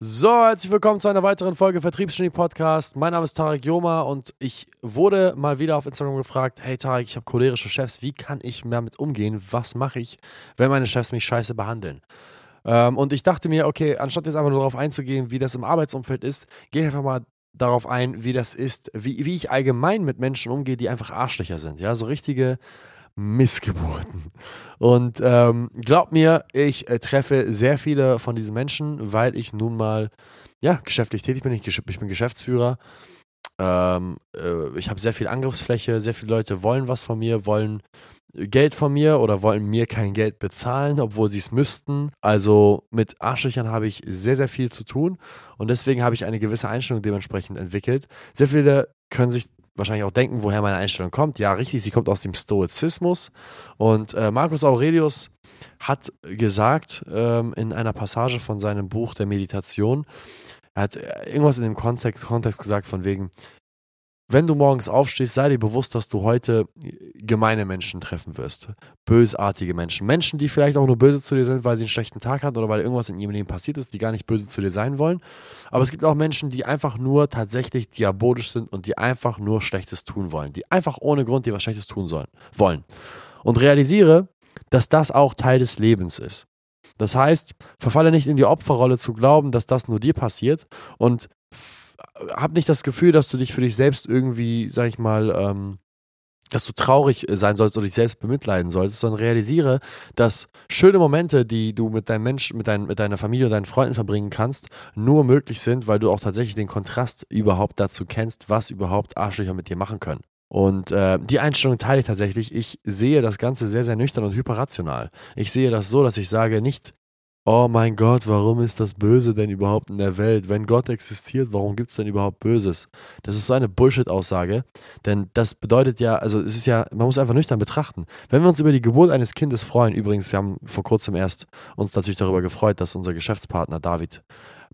So, herzlich willkommen zu einer weiteren Folge Vertriebsgenie Podcast. Mein Name ist Tarek Joma und ich wurde mal wieder auf Instagram gefragt: Hey Tarek, ich habe cholerische Chefs, wie kann ich damit umgehen? Was mache ich, wenn meine Chefs mich scheiße behandeln? Ähm, und ich dachte mir, okay, anstatt jetzt einfach nur darauf einzugehen, wie das im Arbeitsumfeld ist, gehe ich einfach mal darauf ein, wie das ist, wie, wie ich allgemein mit Menschen umgehe, die einfach Arschlöcher sind. Ja, so richtige Missgeburten. Und ähm, glaubt mir, ich äh, treffe sehr viele von diesen Menschen, weil ich nun mal ja, geschäftlich tätig bin. Ich, ich bin Geschäftsführer. Ähm, äh, ich habe sehr viel Angriffsfläche. Sehr viele Leute wollen was von mir, wollen Geld von mir oder wollen mir kein Geld bezahlen, obwohl sie es müssten. Also mit Arschlöchern habe ich sehr, sehr viel zu tun und deswegen habe ich eine gewisse Einstellung dementsprechend entwickelt. Sehr viele können sich wahrscheinlich auch denken, woher meine Einstellung kommt. Ja, richtig, sie kommt aus dem Stoizismus. Und äh, Marcus Aurelius hat gesagt ähm, in einer Passage von seinem Buch der Meditation, er hat irgendwas in dem Kontext, Kontext gesagt von wegen, wenn du morgens aufstehst, sei dir bewusst, dass du heute gemeine Menschen treffen wirst. Bösartige Menschen. Menschen, die vielleicht auch nur böse zu dir sind, weil sie einen schlechten Tag hatten oder weil irgendwas in ihrem Leben passiert ist, die gar nicht böse zu dir sein wollen. Aber es gibt auch Menschen, die einfach nur tatsächlich diabolisch sind und die einfach nur Schlechtes tun wollen. Die einfach ohne Grund dir was Schlechtes tun sollen, wollen. Und realisiere, dass das auch Teil des Lebens ist. Das heißt, verfalle nicht in die Opferrolle zu glauben, dass das nur dir passiert und hab nicht das Gefühl, dass du dich für dich selbst irgendwie, sag ich mal, ähm, dass du traurig äh, sein sollst oder dich selbst bemitleiden solltest, sondern realisiere, dass schöne Momente, die du mit deinem Menschen, mit, dein, mit deiner Familie und deinen Freunden verbringen kannst, nur möglich sind, weil du auch tatsächlich den Kontrast überhaupt dazu kennst, was überhaupt Arschlöcher mit dir machen können. Und äh, die Einstellung teile ich tatsächlich. Ich sehe das Ganze sehr, sehr nüchtern und hyperrational. Ich sehe das so, dass ich sage, nicht oh mein Gott, warum ist das Böse denn überhaupt in der Welt? Wenn Gott existiert, warum gibt es denn überhaupt Böses? Das ist so eine Bullshit-Aussage, denn das bedeutet ja, also es ist ja, man muss einfach nüchtern betrachten. Wenn wir uns über die Geburt eines Kindes freuen, übrigens, wir haben vor kurzem erst uns natürlich darüber gefreut, dass unser Geschäftspartner David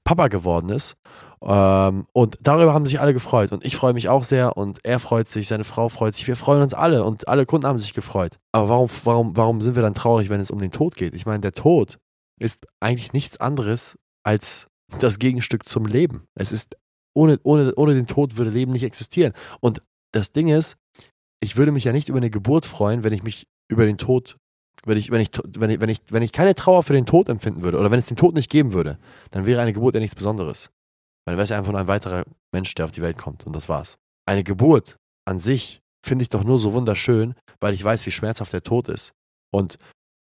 Papa geworden ist. Ähm, und darüber haben sich alle gefreut. Und ich freue mich auch sehr und er freut sich, seine Frau freut sich. Wir freuen uns alle und alle Kunden haben sich gefreut. Aber warum, warum, warum sind wir dann traurig, wenn es um den Tod geht? Ich meine, der Tod ist eigentlich nichts anderes als das Gegenstück zum Leben. Es ist, ohne, ohne, ohne den Tod würde Leben nicht existieren. Und das Ding ist, ich würde mich ja nicht über eine Geburt freuen, wenn ich mich über den Tod, wenn ich, wenn ich, wenn ich, wenn ich, wenn ich keine Trauer für den Tod empfinden würde oder wenn es den Tod nicht geben würde, dann wäre eine Geburt ja nichts Besonderes. Dann wäre es ja einfach nur ein weiterer Mensch, der auf die Welt kommt und das war's. Eine Geburt an sich finde ich doch nur so wunderschön, weil ich weiß, wie schmerzhaft der Tod ist. Und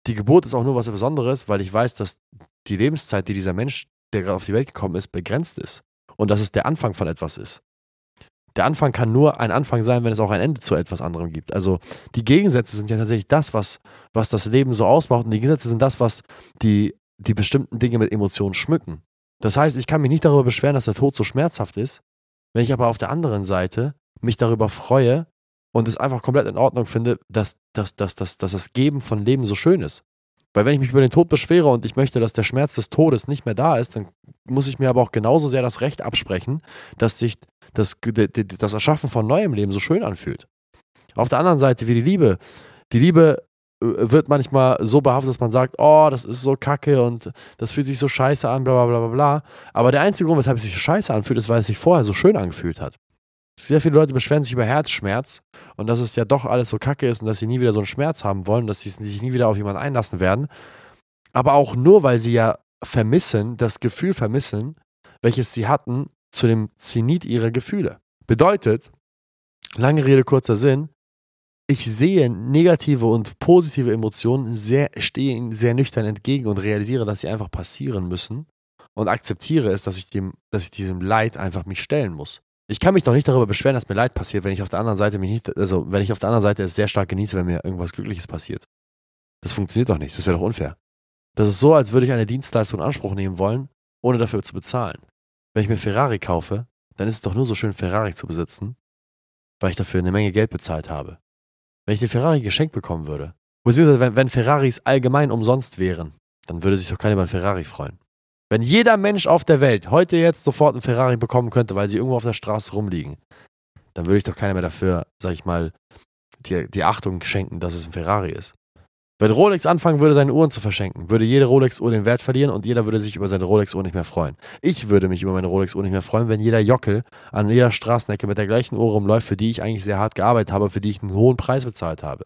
die Geburt ist auch nur was Besonderes, weil ich weiß, dass die Lebenszeit, die dieser Mensch, der gerade auf die Welt gekommen ist, begrenzt ist. Und dass es der Anfang von etwas ist. Der Anfang kann nur ein Anfang sein, wenn es auch ein Ende zu etwas anderem gibt. Also die Gegensätze sind ja tatsächlich das, was, was das Leben so ausmacht. Und die Gegensätze sind das, was die, die bestimmten Dinge mit Emotionen schmücken. Das heißt, ich kann mich nicht darüber beschweren, dass der Tod so schmerzhaft ist, wenn ich aber auf der anderen Seite mich darüber freue, und es einfach komplett in Ordnung finde, dass, dass, dass, dass, dass das Geben von Leben so schön ist. Weil wenn ich mich über den Tod beschwere und ich möchte, dass der Schmerz des Todes nicht mehr da ist, dann muss ich mir aber auch genauso sehr das Recht absprechen, dass sich das, das Erschaffen von neuem Leben so schön anfühlt. Auf der anderen Seite wie die Liebe. Die Liebe äh, wird manchmal so behaftet, dass man sagt, oh, das ist so kacke und das fühlt sich so scheiße an, bla bla bla bla. Aber der einzige Grund, weshalb es sich scheiße anfühlt, ist, weil es sich vorher so schön angefühlt hat. Sehr viele Leute beschweren sich über Herzschmerz und dass es ja doch alles so kacke ist und dass sie nie wieder so einen Schmerz haben wollen, dass sie sich nie wieder auf jemanden einlassen werden. Aber auch nur, weil sie ja vermissen, das Gefühl vermissen, welches sie hatten zu dem Zenit ihrer Gefühle. Bedeutet, lange Rede, kurzer Sinn, ich sehe negative und positive Emotionen, sehr, stehe ihnen sehr nüchtern entgegen und realisiere, dass sie einfach passieren müssen und akzeptiere es, dass ich, dem, dass ich diesem Leid einfach mich stellen muss ich kann mich doch nicht darüber beschweren, dass mir Leid passiert, wenn ich auf der anderen Seite mich nicht, also wenn ich auf der anderen Seite es sehr stark genieße, wenn mir irgendwas Glückliches passiert. Das funktioniert doch nicht. Das wäre doch unfair. Das ist so, als würde ich eine Dienstleistung in Anspruch nehmen wollen, ohne dafür zu bezahlen. Wenn ich mir Ferrari kaufe, dann ist es doch nur so schön, Ferrari zu besitzen, weil ich dafür eine Menge Geld bezahlt habe. Wenn ich den Ferrari geschenkt bekommen würde, beziehungsweise wenn, wenn Ferraris allgemein umsonst wären, dann würde sich doch keiner über einen Ferrari freuen. Wenn jeder Mensch auf der Welt heute jetzt sofort einen Ferrari bekommen könnte, weil sie irgendwo auf der Straße rumliegen, dann würde ich doch keiner mehr dafür, sag ich mal, die, die Achtung schenken, dass es ein Ferrari ist. Wenn Rolex anfangen würde, seine Uhren zu verschenken, würde jede Rolex-Uhr den Wert verlieren und jeder würde sich über seine Rolex-Uhr nicht mehr freuen. Ich würde mich über meine Rolex-Uhr nicht mehr freuen, wenn jeder Jockel an jeder Straßenecke mit der gleichen Uhr rumläuft, für die ich eigentlich sehr hart gearbeitet habe, für die ich einen hohen Preis bezahlt habe.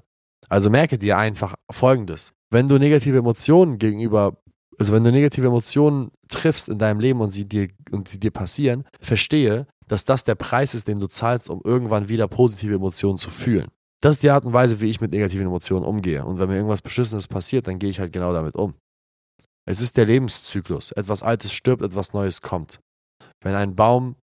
Also merke dir einfach Folgendes. Wenn du negative Emotionen gegenüber, also wenn du negative Emotionen triffst in deinem Leben und sie dir, und sie dir passieren, verstehe, dass das der Preis ist, den du zahlst, um irgendwann wieder positive Emotionen zu fühlen. Das ist die Art und Weise, wie ich mit negativen Emotionen umgehe. Und wenn mir irgendwas Beschissenes passiert, dann gehe ich halt genau damit um. Es ist der Lebenszyklus. Etwas Altes stirbt, etwas Neues kommt. Wenn ein Baum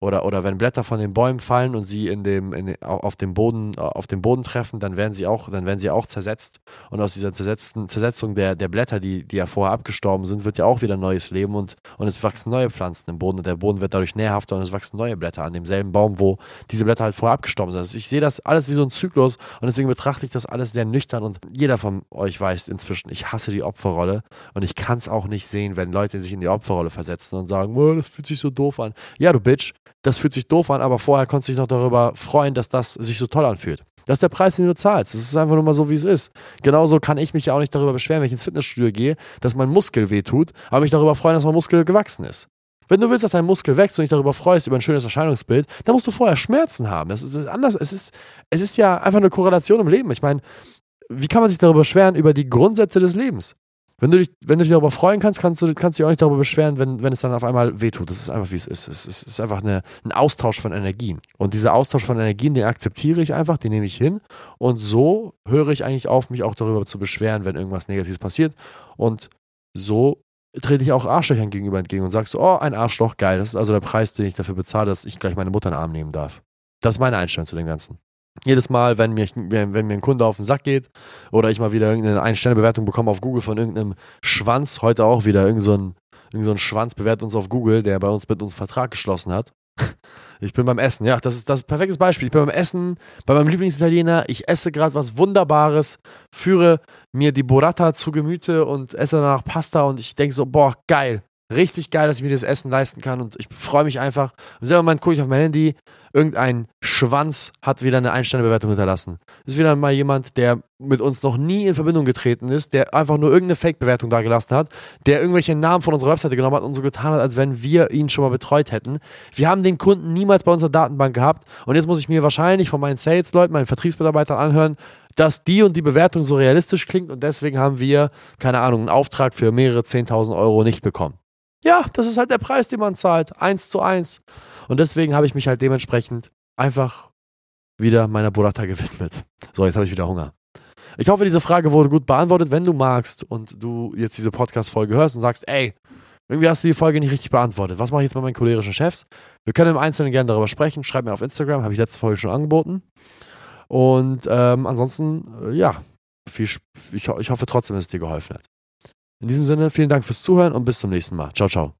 oder, oder wenn Blätter von den Bäumen fallen und sie in dem, in, auf, dem Boden, auf dem Boden treffen, dann werden sie auch, dann werden sie auch zersetzt. Und aus dieser zersetzten, Zersetzung der, der Blätter, die, die ja vorher abgestorben sind, wird ja auch wieder neues Leben und, und es wachsen neue Pflanzen im Boden und der Boden wird dadurch nährhafter und es wachsen neue Blätter an demselben Baum, wo diese Blätter halt vorher abgestorben sind. Also ich sehe das alles wie so ein Zyklus und deswegen betrachte ich das alles sehr nüchtern und jeder von euch weiß inzwischen, ich hasse die Opferrolle und ich kann es auch nicht sehen, wenn Leute sich in die Opferrolle versetzen und sagen, oh, das fühlt sich so doof an. Ja, du Bitch, das fühlt sich doof an, aber vorher konntest du dich noch darüber freuen, dass das sich so toll anfühlt. Das ist der Preis, den du zahlst. Das ist einfach nur mal so, wie es ist. Genauso kann ich mich ja auch nicht darüber beschweren, wenn ich ins Fitnessstudio gehe, dass mein Muskel wehtut, aber mich darüber freuen, dass mein Muskel gewachsen ist. Wenn du willst, dass dein Muskel wächst und dich darüber freust, über ein schönes Erscheinungsbild, dann musst du vorher Schmerzen haben. Das ist, das ist anders. Es ist, es ist ja einfach eine Korrelation im Leben. Ich meine, wie kann man sich darüber beschweren, über die Grundsätze des Lebens? Wenn du, dich, wenn du dich darüber freuen kannst, kannst du, kannst du dich auch nicht darüber beschweren, wenn, wenn es dann auf einmal wehtut. Das ist einfach, wie es ist. Es ist, es ist einfach eine, ein Austausch von Energien. Und dieser Austausch von Energien, den akzeptiere ich einfach, den nehme ich hin. Und so höre ich eigentlich auf, mich auch darüber zu beschweren, wenn irgendwas Negatives passiert. Und so trete ich auch Arschlöchern gegenüber entgegen und sage so, oh, ein Arschloch, geil. Das ist also der Preis, den ich dafür bezahle, dass ich gleich meine Mutter in den Arm nehmen darf. Das ist meine Einstellung zu dem Ganzen. Jedes Mal, wenn mir, wenn mir ein Kunde auf den Sack geht oder ich mal wieder irgendeine Ein-Sterne-Bewertung bekomme auf Google von irgendeinem Schwanz, heute auch wieder, irgend so Schwanz bewertet uns auf Google, der bei uns mit uns Vertrag geschlossen hat. Ich bin beim Essen, ja, das ist das ist ein perfektes Beispiel. Ich bin beim Essen, bei meinem Lieblingsitaliener, ich esse gerade was Wunderbares, führe mir die Burrata zu Gemüte und esse danach Pasta und ich denke so, boah, geil, Richtig geil, dass ich mir das Essen leisten kann und ich freue mich einfach. Im selben Moment gucke ich auf mein Handy, irgendein Schwanz hat wieder eine Einsterne-Bewertung hinterlassen. Das ist wieder mal jemand, der mit uns noch nie in Verbindung getreten ist, der einfach nur irgendeine Fake-Bewertung da gelassen hat, der irgendwelche Namen von unserer Webseite genommen hat und so getan hat, als wenn wir ihn schon mal betreut hätten. Wir haben den Kunden niemals bei unserer Datenbank gehabt und jetzt muss ich mir wahrscheinlich von meinen Sales-Leuten, meinen Vertriebsmitarbeitern anhören, dass die und die Bewertung so realistisch klingt und deswegen haben wir, keine Ahnung, einen Auftrag für mehrere 10.000 Euro nicht bekommen. Ja, das ist halt der Preis, den man zahlt. Eins zu eins. Und deswegen habe ich mich halt dementsprechend einfach wieder meiner Burrata gewidmet. So, jetzt habe ich wieder Hunger. Ich hoffe, diese Frage wurde gut beantwortet. Wenn du magst und du jetzt diese Podcast-Folge hörst und sagst, ey, irgendwie hast du die Folge nicht richtig beantwortet. Was mache ich jetzt mit meinen cholerischen Chefs? Wir können im Einzelnen gerne darüber sprechen. Schreib mir auf Instagram, habe ich letzte Folge schon angeboten. Und ähm, ansonsten, äh, ja, viel, ich, ich hoffe trotzdem, dass es dir geholfen hat. In diesem Sinne, vielen Dank fürs Zuhören und bis zum nächsten Mal. Ciao, ciao.